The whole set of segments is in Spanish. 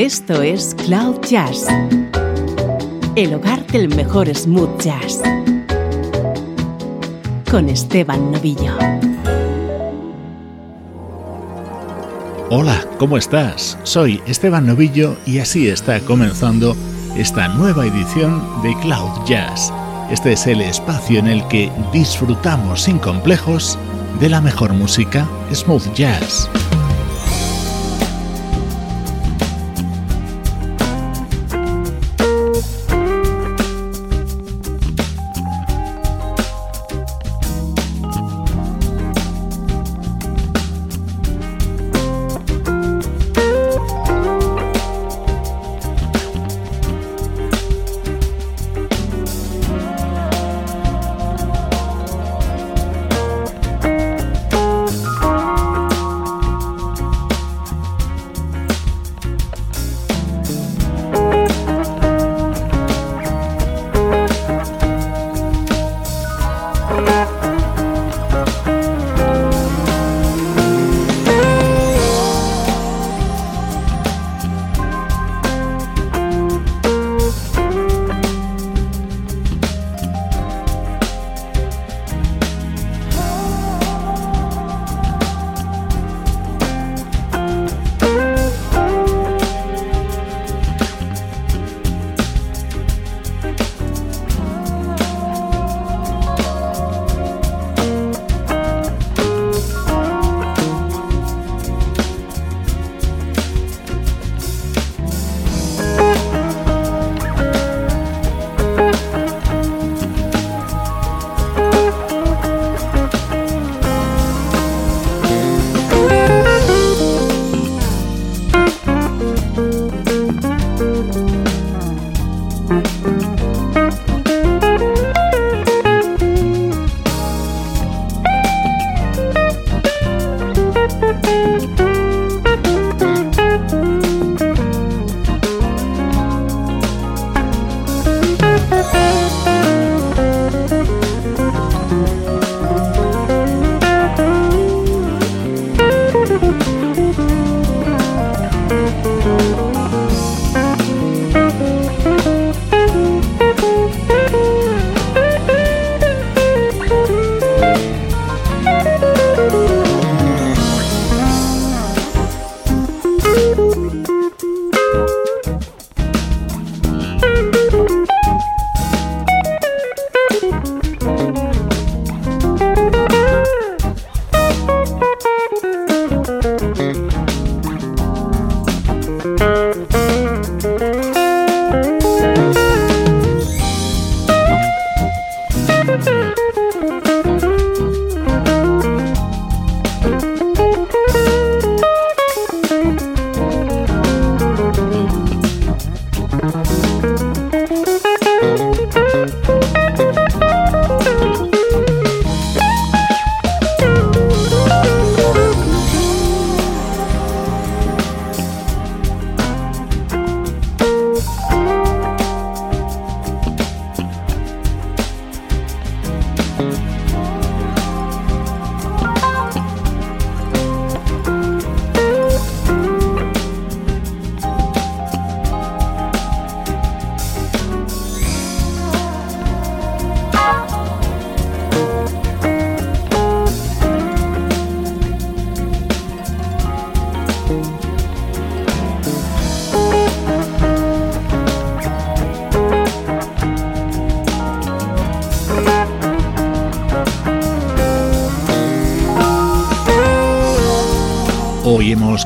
Esto es Cloud Jazz, el hogar del mejor smooth jazz, con Esteban Novillo. Hola, ¿cómo estás? Soy Esteban Novillo y así está comenzando esta nueva edición de Cloud Jazz. Este es el espacio en el que disfrutamos sin complejos de la mejor música smooth jazz.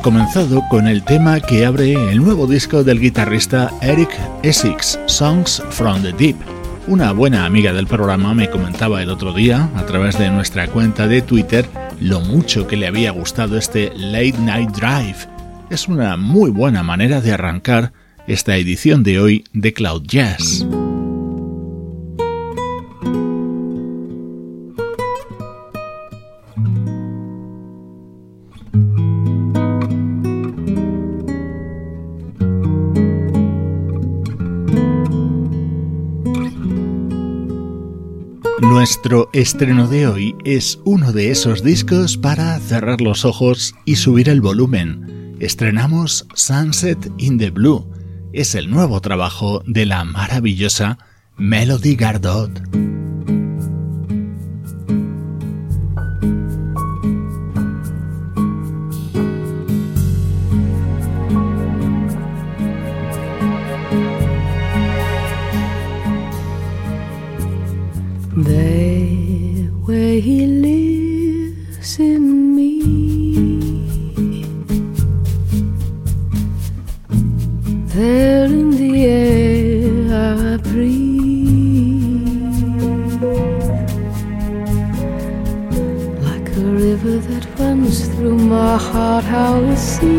Comenzado con el tema que abre el nuevo disco del guitarrista Eric Essex, Songs from the Deep. Una buena amiga del programa me comentaba el otro día, a través de nuestra cuenta de Twitter, lo mucho que le había gustado este Late Night Drive. Es una muy buena manera de arrancar esta edición de hoy de Cloud Jazz. Nuestro estreno de hoy es uno de esos discos para cerrar los ojos y subir el volumen. estrenamos Sunset in the Blue. Es el nuevo trabajo de la maravillosa Melody Gardot. he lives in me. There in the air I breathe, like a river that runs through my heart. How it seems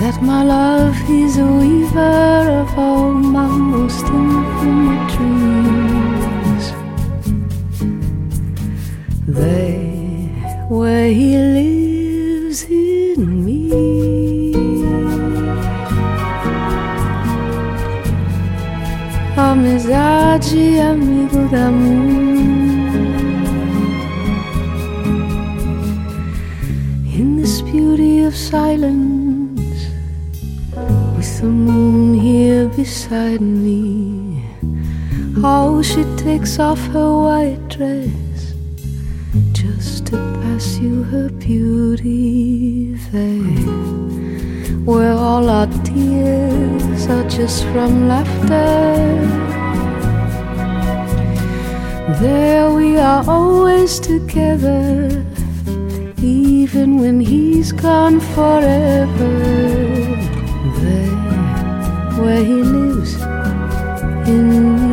that my love is a weaver of all my most intimate dreams. there where he lives in me. Amizade, amigo da moon. In this beauty of silence, with the moon here beside me. Oh, she takes off her white dress her beauty there, where all our tears are just from laughter. There we are always together, even when he's gone forever. There, where he lives in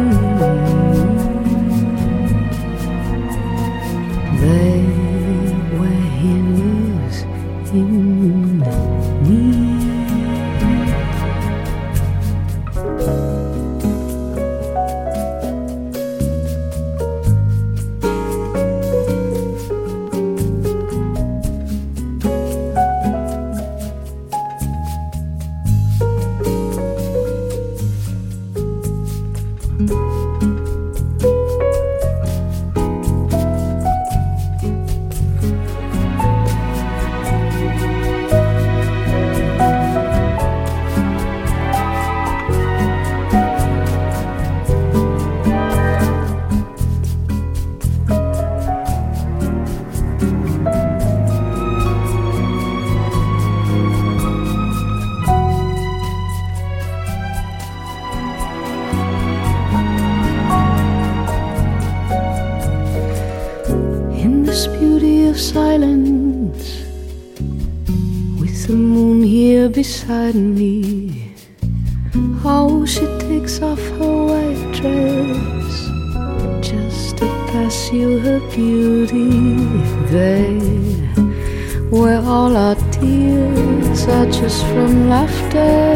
Me. How oh, she takes off her white dress just to pass you her beauty. There, where all our tears are just from laughter.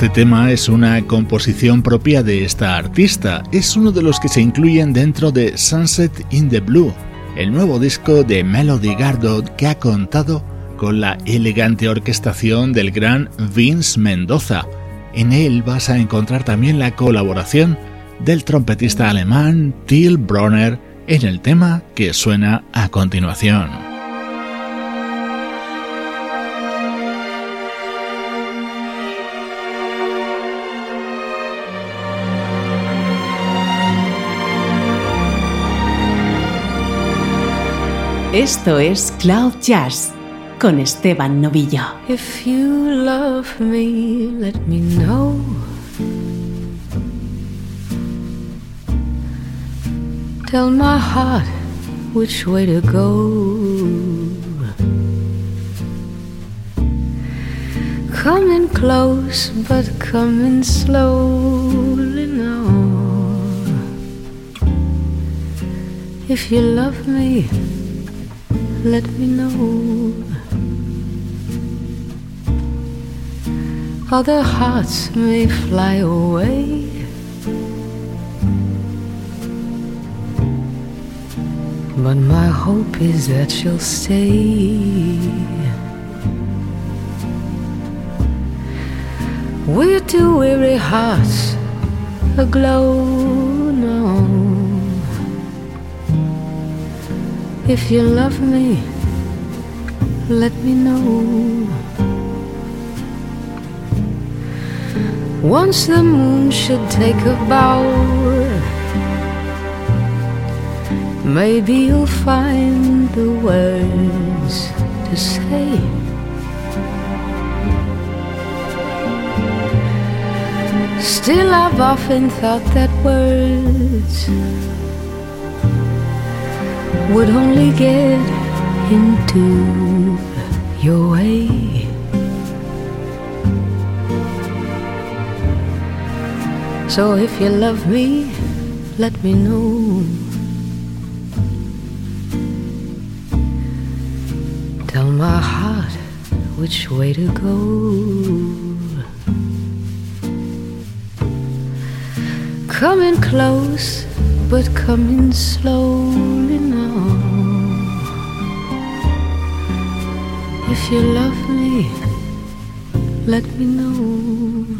Este tema es una composición propia de esta artista, es uno de los que se incluyen dentro de Sunset in the Blue, el nuevo disco de Melody Gardot que ha contado con la elegante orquestación del gran Vince Mendoza. En él vas a encontrar también la colaboración del trompetista alemán Till Bronner en el tema que suena a continuación. Esto es Cloud Jazz con Esteban Novillo. If you love me, let me know. Tell my heart which way to go. Coming close, but coming slowly now. If you love me, let me know. Other hearts may fly away. But my hope is that you'll stay. We're two weary hearts aglow If you love me, let me know. Once the moon should take a bow, maybe you'll find the words to say. Still, I've often thought that words would only get into your way. So if you love me, let me know. Tell my heart which way to go. Coming close, but coming slowly now. If you love me, let me know.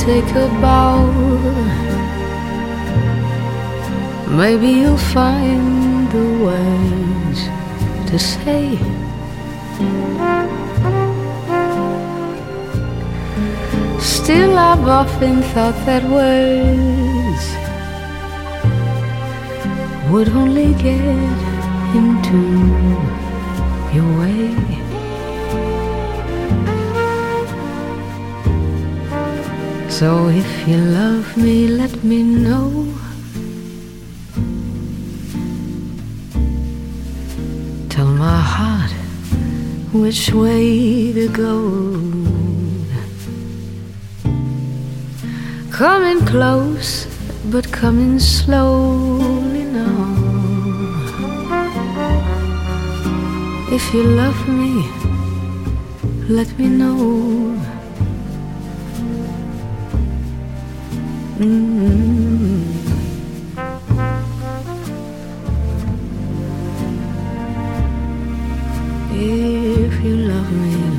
Take a bow. Maybe you'll find the words to say. Still, I've often thought that words would only get into your way. So if you love me, let me know. Tell my heart which way to go. Coming close, but coming slowly now. If you love me, let me know.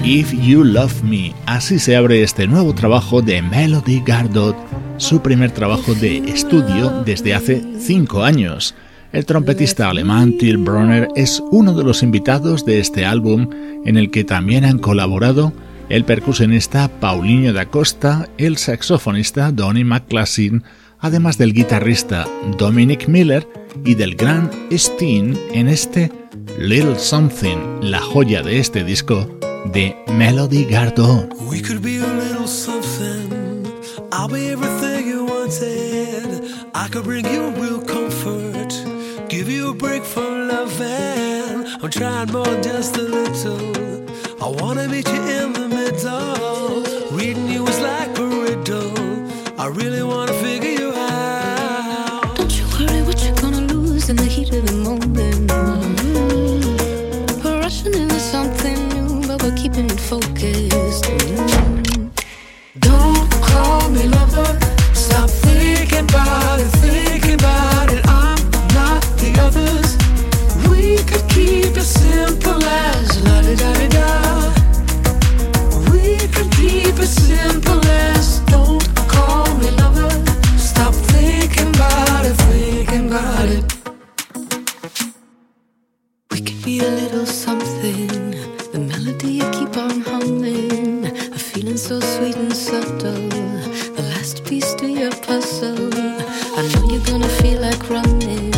If You Love Me. Así se abre este nuevo trabajo de Melody Gardot, su primer trabajo de estudio desde hace cinco años. El trompetista alemán Till Bronner es uno de los invitados de este álbum en el que también han colaborado el percusionista Paulinho da Costa, el saxofonista Donny McClassin, además del guitarrista Dominic Miller y del gran Steen en este Little Something, la joya de este disco de Melody Gardot. We could be a little something. I'll be everything you wanted. I could bring you real comfort. Give you a break from loving. I'm trying more just a little. I wanna meet you in the middle. Reading you is like a riddle. I really wanna figure you out. Don't you worry what you're gonna lose in the heat of the moment. We're rushing into something new, but we're keeping it focused. Don't call me lover. Stop thinking about it, thinking about it. I'm not the others. We could keep it simple as la di da da. I know you're gonna feel like running.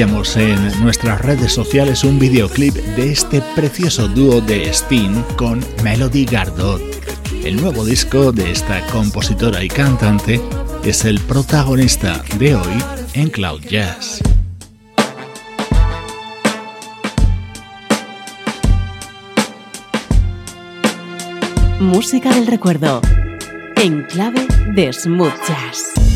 En nuestras redes sociales un videoclip de este precioso dúo de Steen con Melody Gardot. El nuevo disco de esta compositora y cantante es el protagonista de hoy en Cloud Jazz. Música del recuerdo. En clave de smooth jazz.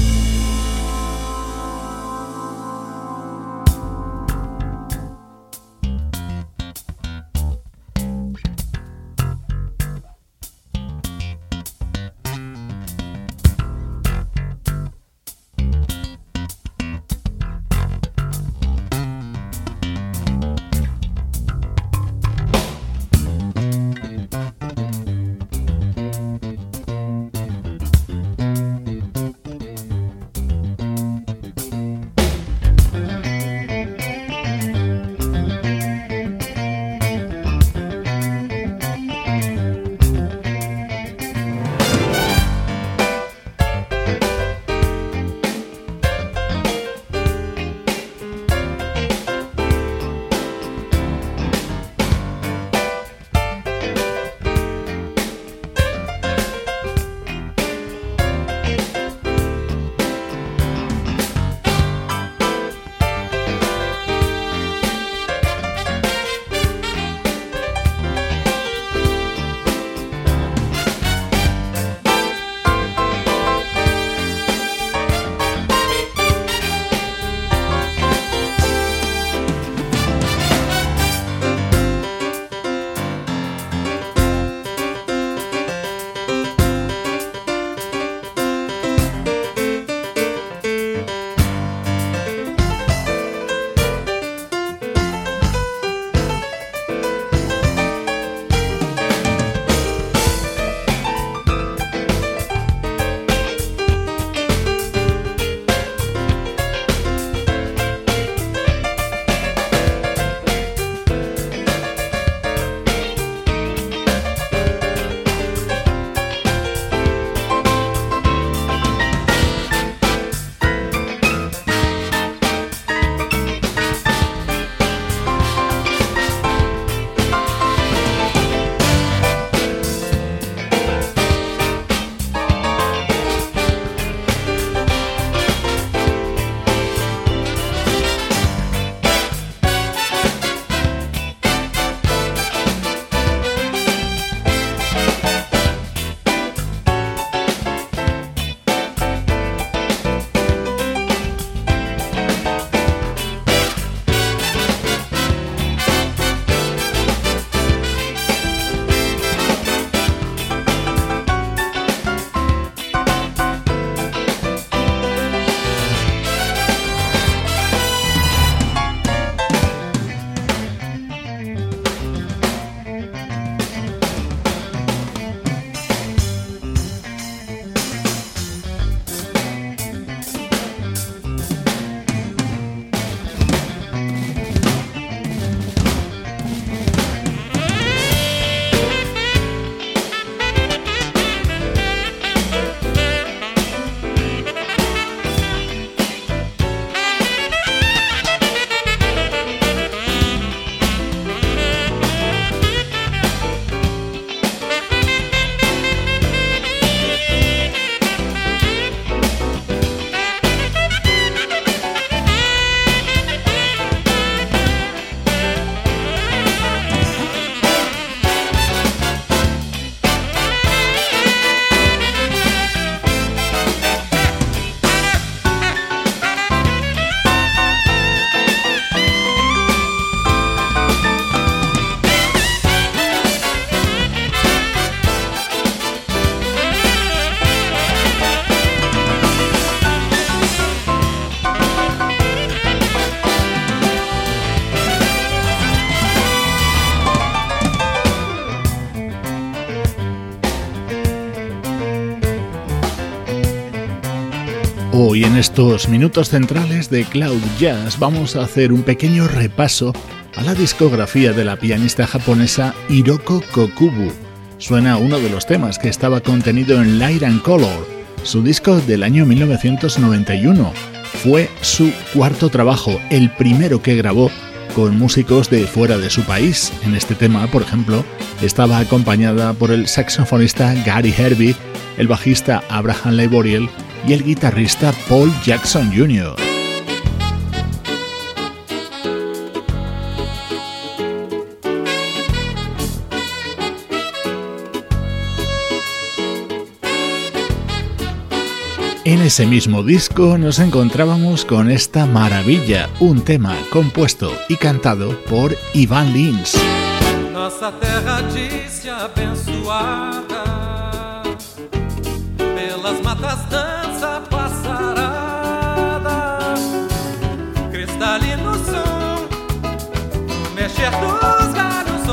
En estos minutos centrales de Cloud Jazz vamos a hacer un pequeño repaso a la discografía de la pianista japonesa Hiroko Kokubu. Suena uno de los temas que estaba contenido en Light and Color, su disco del año 1991. Fue su cuarto trabajo, el primero que grabó con músicos de fuera de su país. En este tema, por ejemplo, estaba acompañada por el saxofonista Gary Herbie, el bajista Abraham Laboriel y el guitarrista Paul Jackson Jr. En ese mismo disco nos encontrábamos con esta maravilla, un tema compuesto y cantado por Ivan Lins. Abençoada,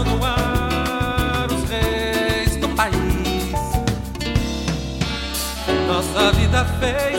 no ar os reis do país. Nossa vida fez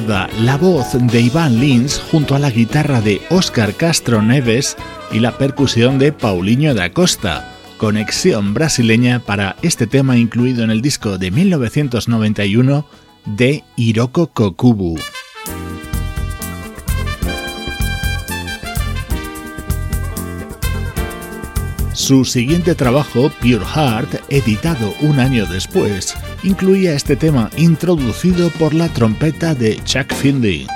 La voz de Iván Lins junto a la guitarra de Óscar Castro Neves y la percusión de Paulinho da Costa. Conexión brasileña para este tema incluido en el disco de 1991 de Hiroko Kokubu. Su siguiente trabajo, Pure Heart, editado un año después, incluía este tema introducido por la trompeta de Chuck Findlay.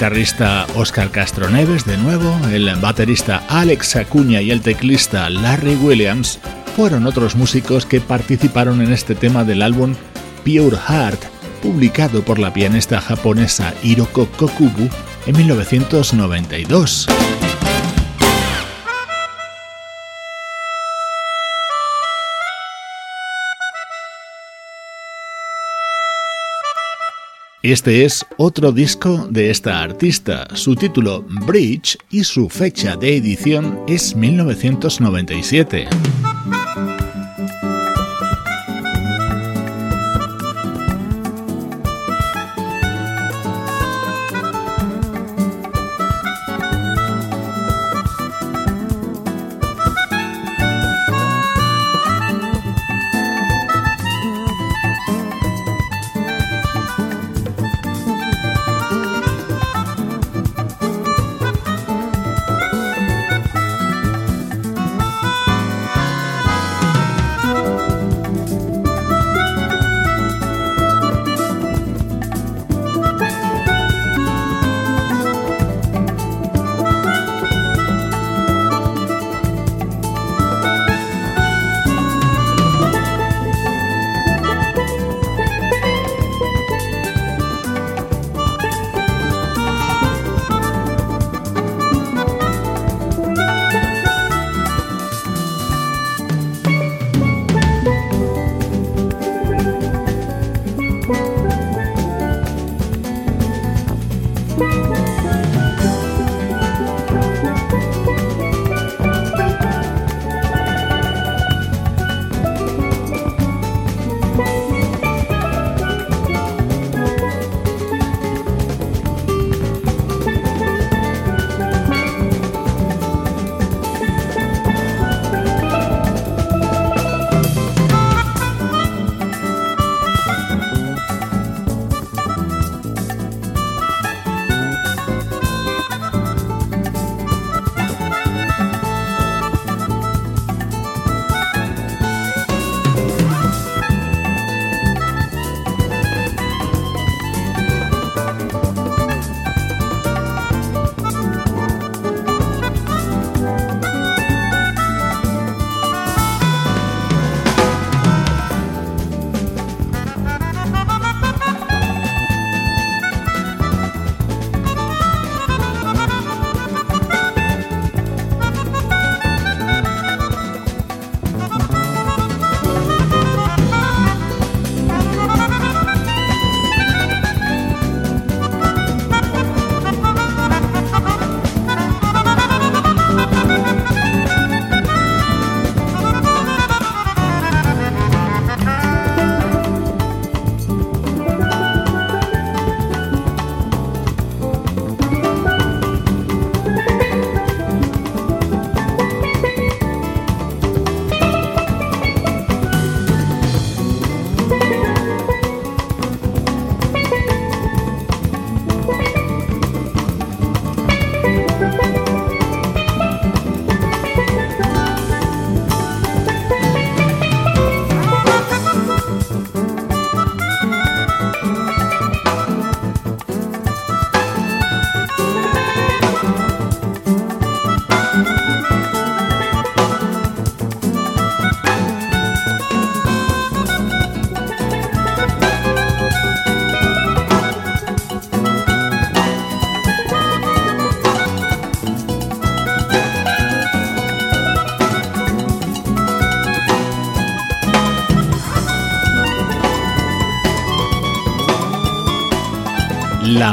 Guitarrista Oscar Castro Neves de nuevo, el baterista Alex Acuña y el teclista Larry Williams fueron otros músicos que participaron en este tema del álbum Pure Heart, publicado por la pianista japonesa Hiroko Kokubu en 1992. Este es otro disco de esta artista, su título Bridge y su fecha de edición es 1997.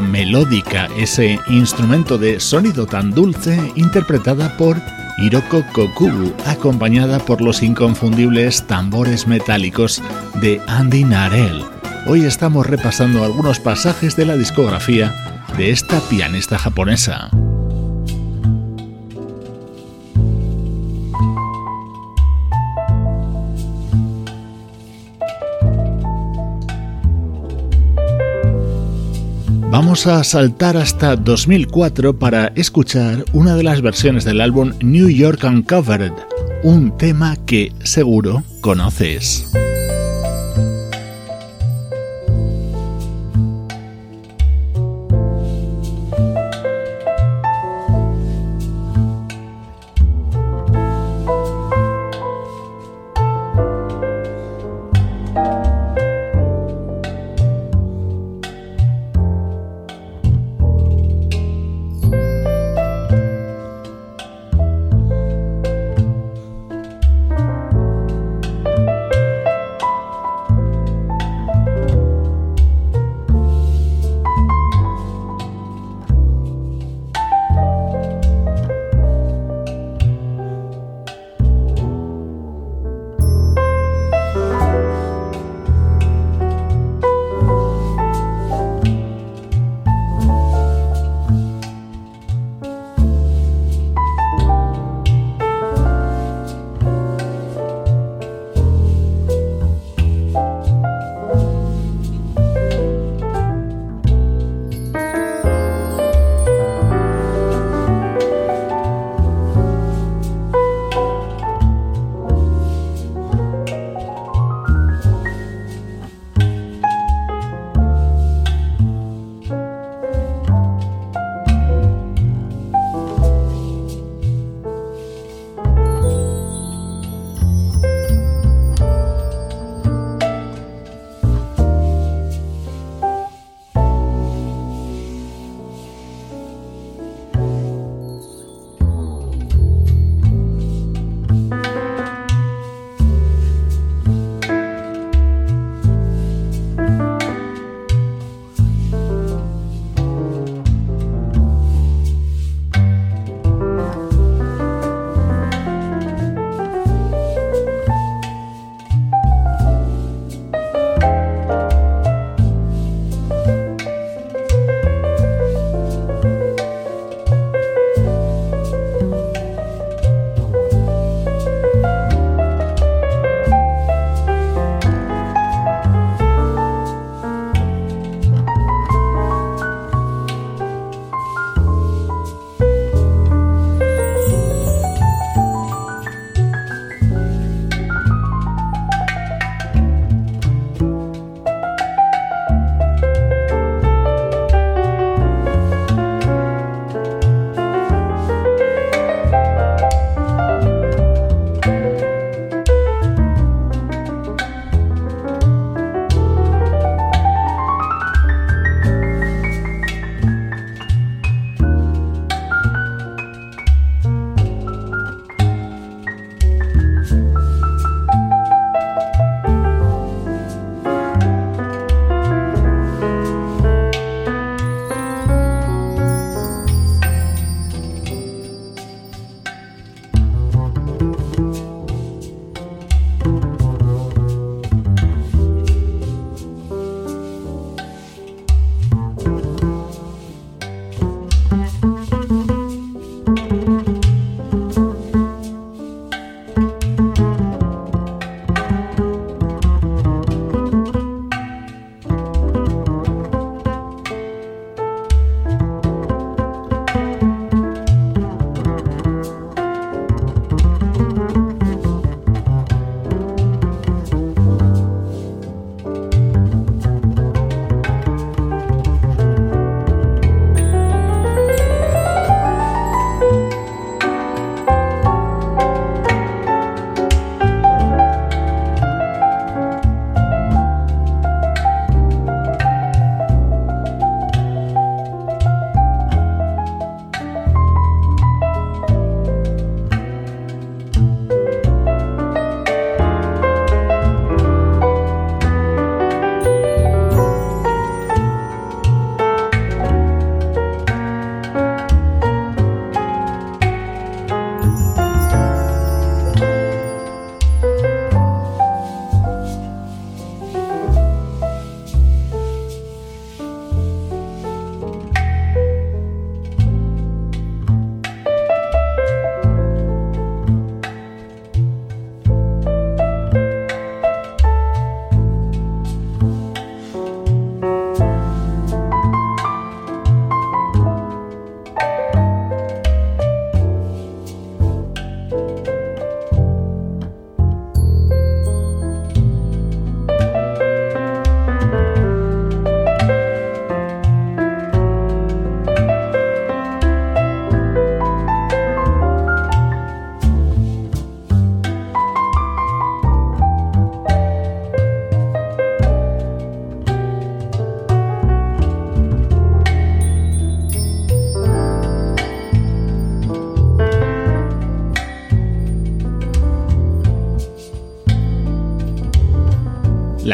Melódica, ese instrumento de sonido tan dulce interpretada por Hiroko Kokubu, acompañada por los inconfundibles tambores metálicos de Andy Narell. Hoy estamos repasando algunos pasajes de la discografía de esta pianista japonesa. Vamos a saltar hasta 2004 para escuchar una de las versiones del álbum New York Uncovered, un tema que seguro conoces.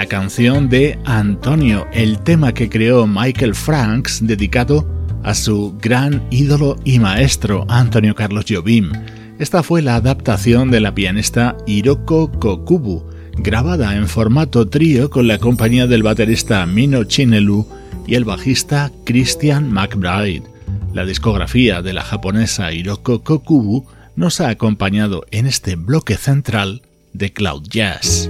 La canción de Antonio, el tema que creó Michael Franks dedicado a su gran ídolo y maestro Antonio Carlos Jobim. Esta fue la adaptación de la pianista Hiroko Kokubu, grabada en formato trío con la compañía del baterista Mino Chinelu y el bajista Christian McBride. La discografía de la japonesa Hiroko Kokubu nos ha acompañado en este bloque central de Cloud Jazz.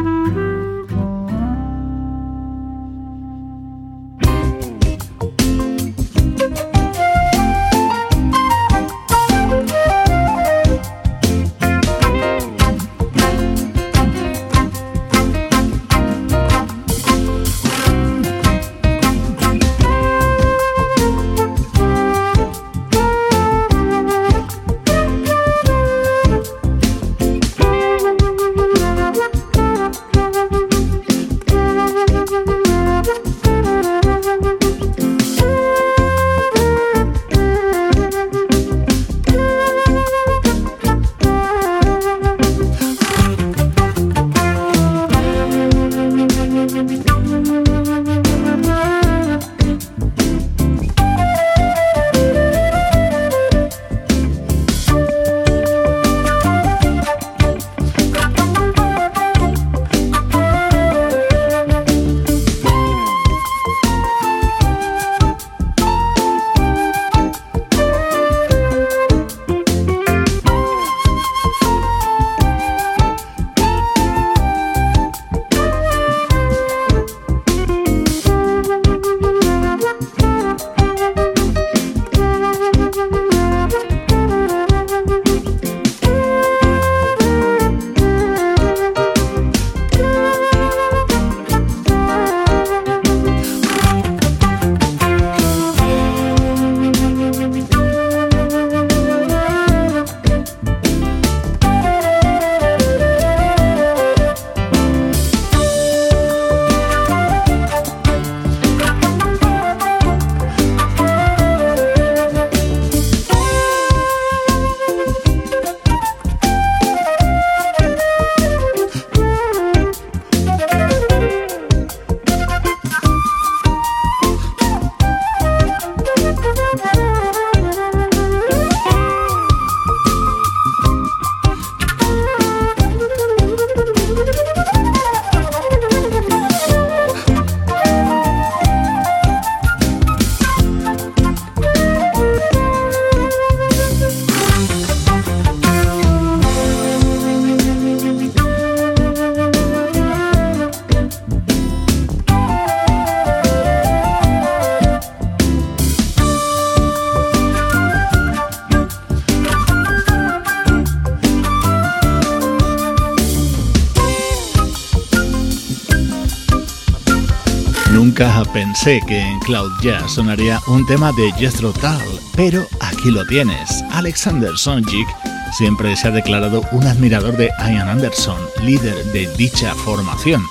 Pensé que en Cloud Jazz sonaría un tema de Jethro Tull, pero aquí lo tienes. Alexander Sonjik siempre se ha declarado un admirador de Ian Anderson, líder de dicha formación.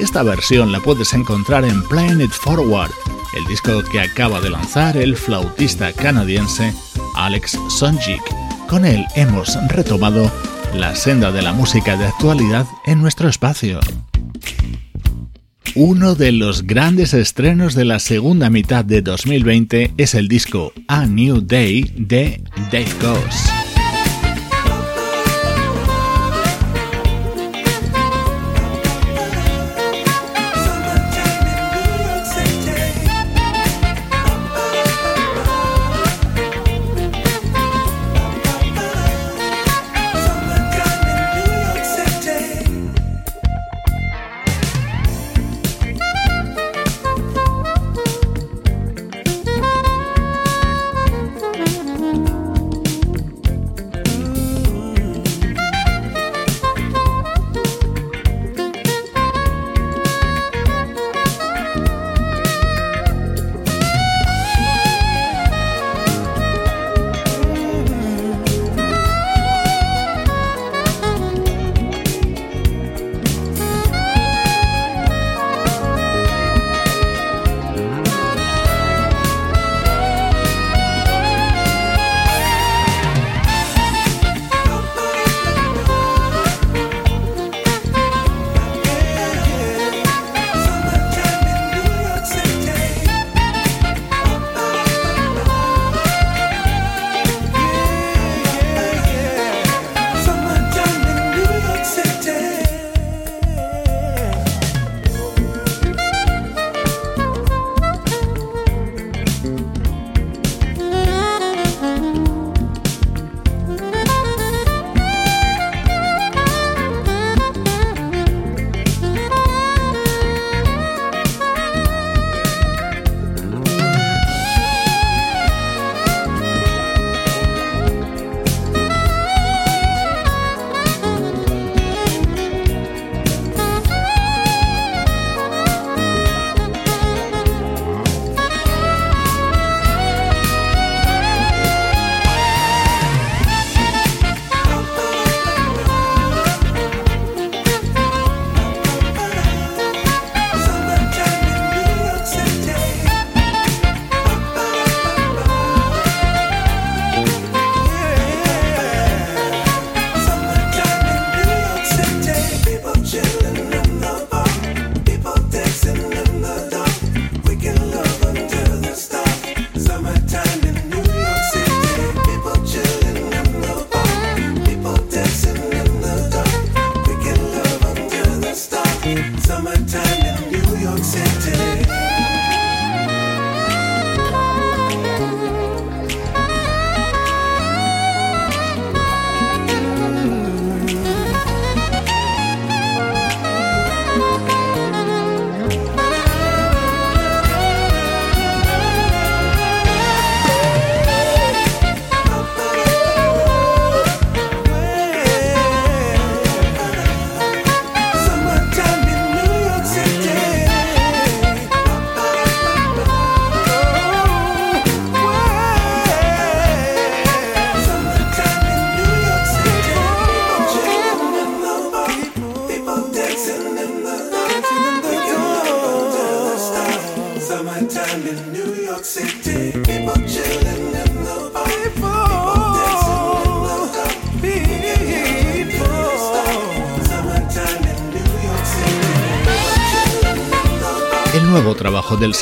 Esta versión la puedes encontrar en Planet Forward, el disco que acaba de lanzar el flautista canadiense Alex Sonjik. Con él hemos retomado la senda de la música de actualidad en nuestro espacio. Uno de los grandes estrenos de la segunda mitad de 2020 es el disco A New Day de Dave Goss.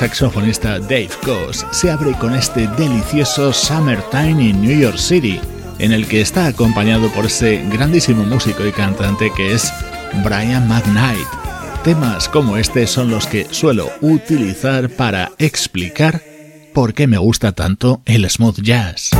Saxofonista Dave Coase se abre con este delicioso Summertime in New York City, en el que está acompañado por ese grandísimo músico y cantante que es Brian McKnight. Temas como este son los que suelo utilizar para explicar por qué me gusta tanto el smooth jazz.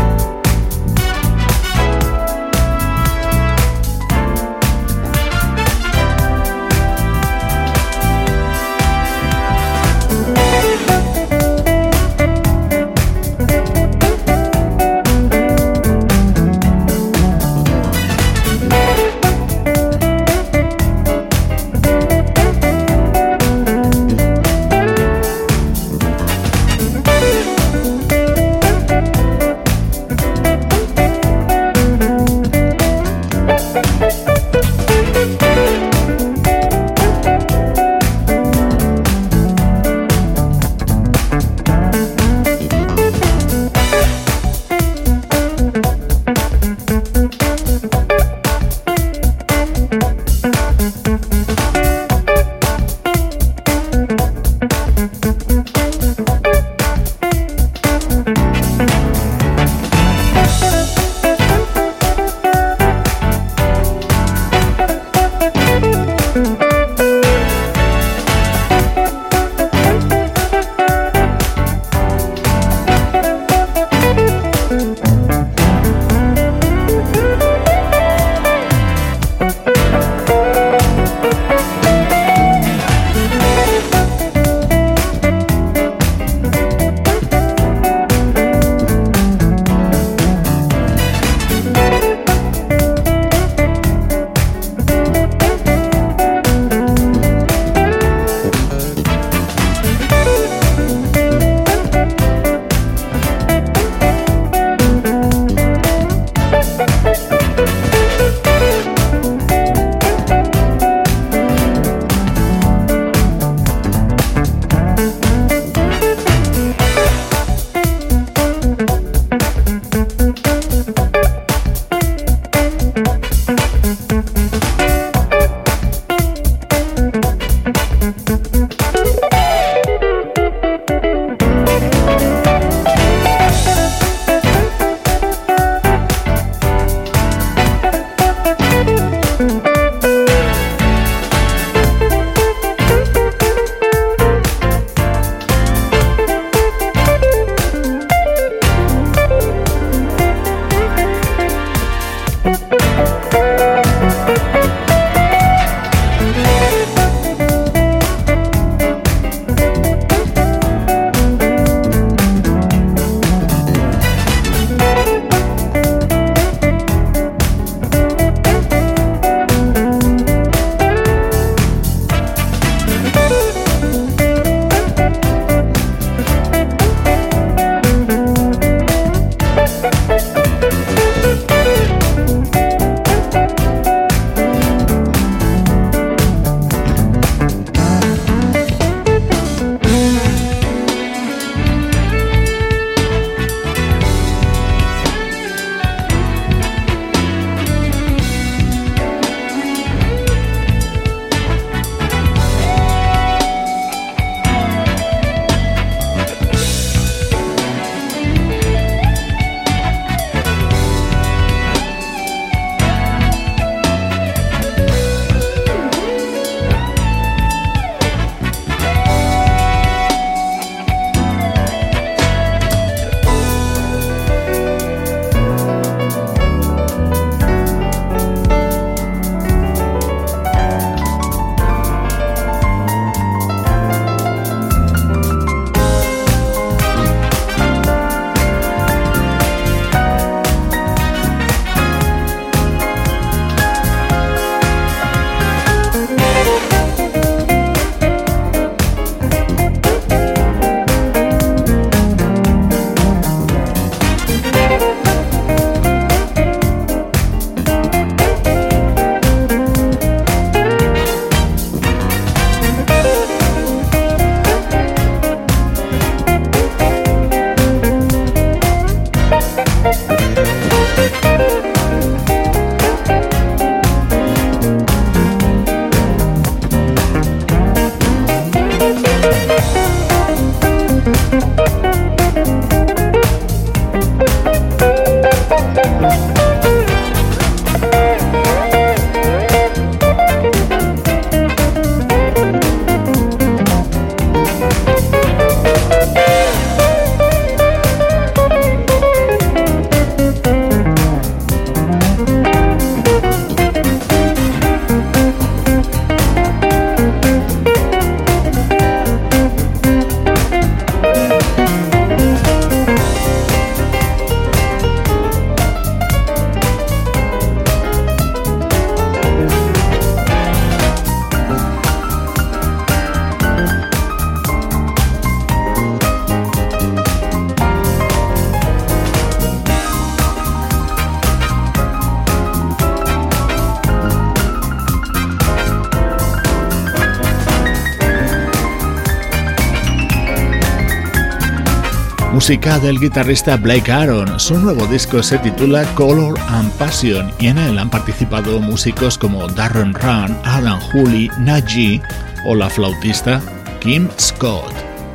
Música del guitarrista Blake Aaron. Su nuevo disco se titula Color and Passion y en él han participado músicos como Darren Run, Alan Hooley, Najee o la flautista Kim Scott.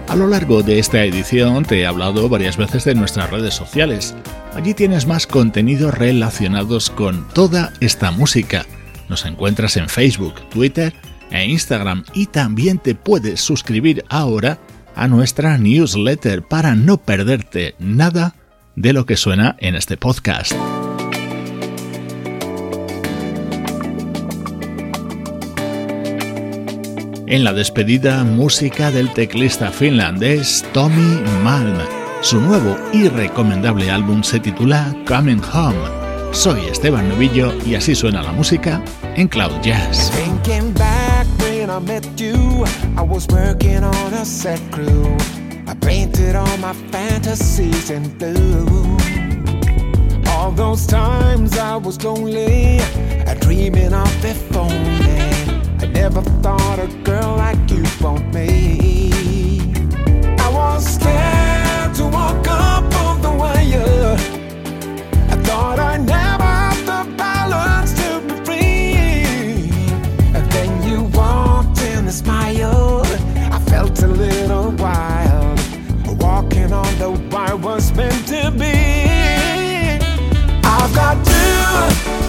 A lo largo de esta edición te he hablado varias veces de nuestras redes sociales. Allí tienes más contenidos relacionados con toda esta música. Nos encuentras en Facebook, Twitter e Instagram y también te puedes suscribir ahora a nuestra newsletter para no perderte nada de lo que suena en este podcast. En la despedida, música del teclista finlandés Tommy Malm. Su nuevo y recomendable álbum se titula Coming Home. Soy Esteban Novillo y así suena la música en Cloud Jazz. When I met you, I was working on a set crew. I painted all my fantasies in blue. All those times I was lonely, dreaming of if only. I never thought a girl like you want me. I was scared to walk up on the wire. I thought I never. To be. I've got you,